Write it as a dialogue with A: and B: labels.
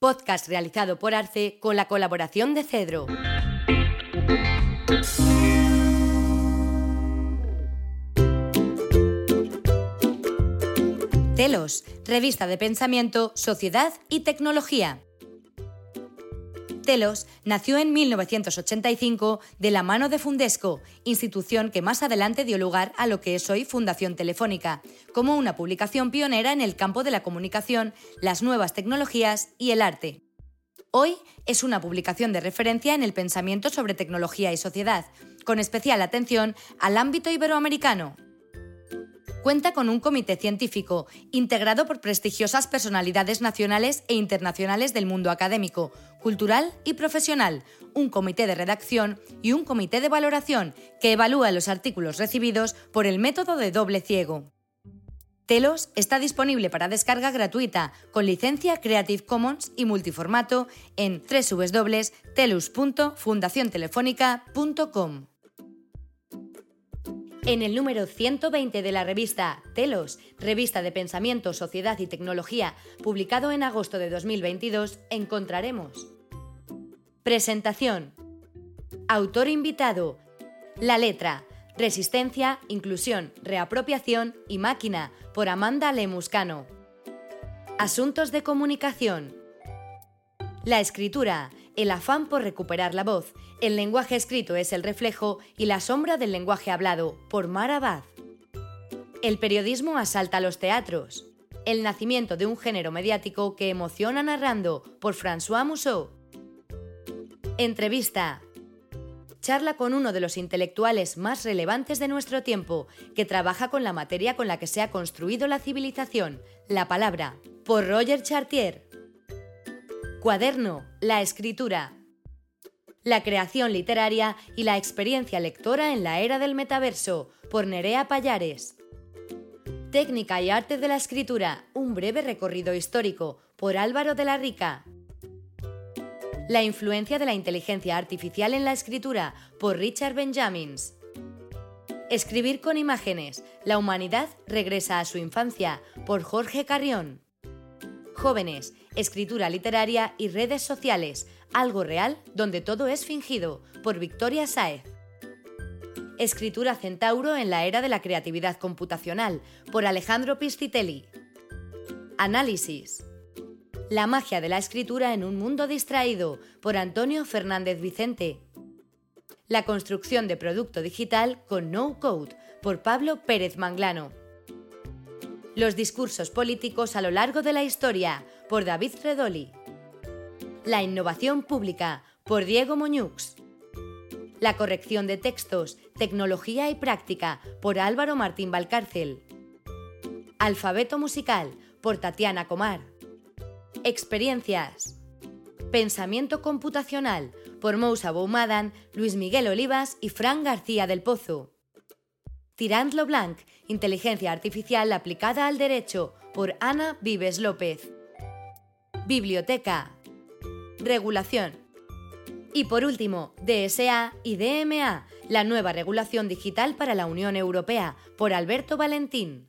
A: Podcast realizado por Arce con la colaboración de Cedro. Telos, revista de pensamiento, sociedad y tecnología. Telos nació en 1985 de la mano de Fundesco, institución que más adelante dio lugar a lo que es hoy Fundación Telefónica, como una publicación pionera en el campo de la comunicación, las nuevas tecnologías y el arte. Hoy es una publicación de referencia en el pensamiento sobre tecnología y sociedad, con especial atención al ámbito iberoamericano, cuenta con un comité científico integrado por prestigiosas personalidades nacionales e internacionales del mundo académico, cultural y profesional, un comité de redacción y un comité de valoración que evalúa los artículos recibidos por el método de doble ciego. Telos está disponible para descarga gratuita con licencia Creative Commons y multiformato en www.telus.fundaciontelefónica.com. En el número 120 de la revista Telos, revista de pensamiento, sociedad y tecnología, publicado en agosto de 2022, encontraremos Presentación. Autor invitado. La letra. Resistencia, inclusión, reapropiación y máquina por Amanda Lemuscano. Asuntos de comunicación. La escritura, el afán por recuperar la voz. El lenguaje escrito es el reflejo y la sombra del lenguaje hablado, por Mar Abad. El periodismo asalta los teatros. El nacimiento de un género mediático que emociona narrando, por François Mousseau. Entrevista. Charla con uno de los intelectuales más relevantes de nuestro tiempo, que trabaja con la materia con la que se ha construido la civilización, la palabra, por Roger Chartier. Cuaderno, la escritura. La creación literaria y la experiencia lectora en la era del metaverso, por Nerea Payares. Técnica y arte de la escritura, un breve recorrido histórico, por Álvaro de la Rica. La influencia de la inteligencia artificial en la escritura, por Richard Benjamins. Escribir con imágenes, la humanidad regresa a su infancia, por Jorge Carrión. Jóvenes, escritura literaria y redes sociales, algo real donde todo es fingido, por Victoria Saez. Escritura Centauro en la era de la creatividad computacional, por Alejandro Piscitelli. Análisis. La magia de la escritura en un mundo distraído, por Antonio Fernández Vicente. La construcción de producto digital con no code, por Pablo Pérez Manglano. Los discursos políticos a lo largo de la historia, por David Redoli. La innovación pública, por Diego Moñux. La corrección de textos, tecnología y práctica, por Álvaro Martín Valcárcel. Alfabeto musical, por Tatiana Comar. Experiencias. Pensamiento computacional, por Mousa Boumadan, Luis Miguel Olivas y Fran García del Pozo. Tirant lo Blanc, Inteligencia Artificial aplicada al Derecho, por Ana Vives López. Biblioteca. Regulación. Y por último, DSA y DMA, la nueva regulación digital para la Unión Europea, por Alberto Valentín.